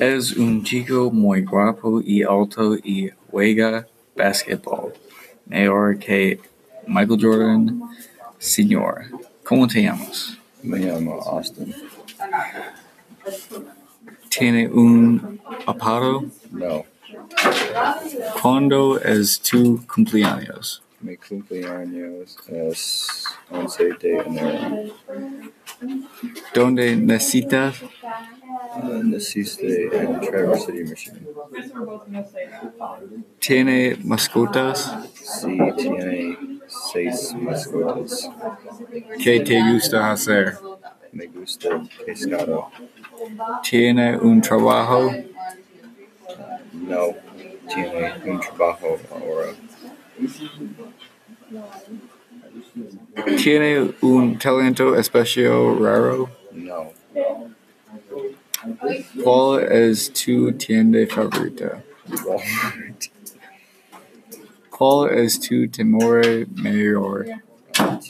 Es un chico muy guapo y alto y juega basquetbol. Mejor que Michael Jordan, Sr. ¿Cómo te llamas? Me llamo Austin. ¿Tiene un apodo? No, ¿Cuándo es tu cumpleaños? mi cumpleaños es 11 de enero. ¿Dónde necesitas? Uh, naciste en Traverse City, Michigan. ¿Tiene mascotas? Sí, tiene seis mascotas. ¿Qué te gusta hacer? Me gusta pescado. ¿Tiene un trabajo? No, tiene un trabajo ahora. ¿Tiene un talento especial raro? No, ¿Cuál es tu tienda favorita? Walmart. ¿Cuál es tu temor mayor?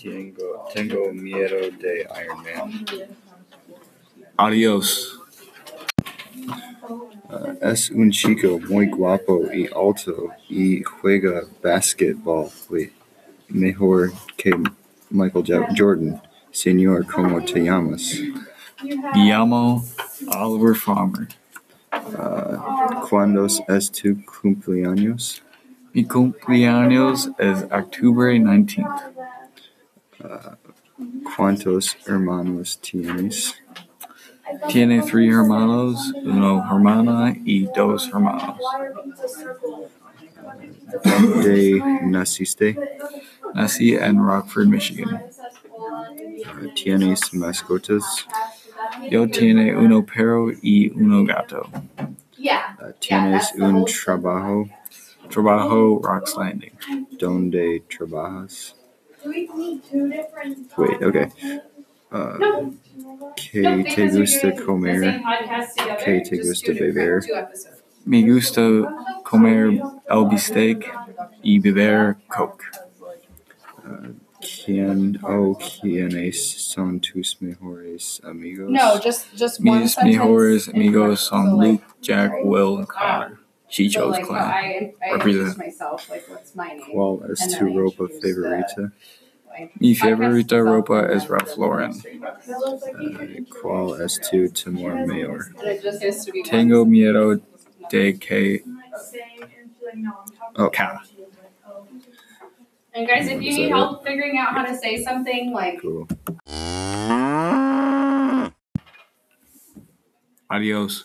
Tengo, tengo miedo de Iron Man. Adiós. Uh, es un chico muy guapo y alto y juega basketball. güey. Mejor que Michael Jo- Jordan. Señor, ¿cómo te llamas? Llamo Oliver Farmer. Uh, ¿Cuándo es tu cumpleaños? Mi cumpleaños es octubre 19th. Uh, ¿Cuántos hermanos tienes? Tiene tres hermanos, una hermana y dos hermanos. ¿Dónde naciste? Nací en Rockford, Michigan. Uh, ¿Tienes mascotas? Yo tiene uno perro y uno gato. Uh, ¿Tienes un trabajo? Trabajo Rocks Landing. ¿Dónde trabajas? Wait, okay. Uh, ¿Qué te gusta comer? ¿Qué te gusta beber? Me gusta comer el bistec y beber Coke. Uh, ¿Quién o quiénes son tus mejores amigos? No, just just one Mis sentence. mejores amigos so, son Luke, Jack, Will, and Connor. Chicho's so, like, clan. I, I Represent. myself, like what's my name? ¿Cuál es And tu ropa favorita? like, Mi favorita ropa es Ralph Lauren. Uh, ¿Cuál es tu temor mayor? And it just has to be one Tengo miedo de que Oh, Ka. And guys, if you need help figuring out how to say something, like cool. Adios.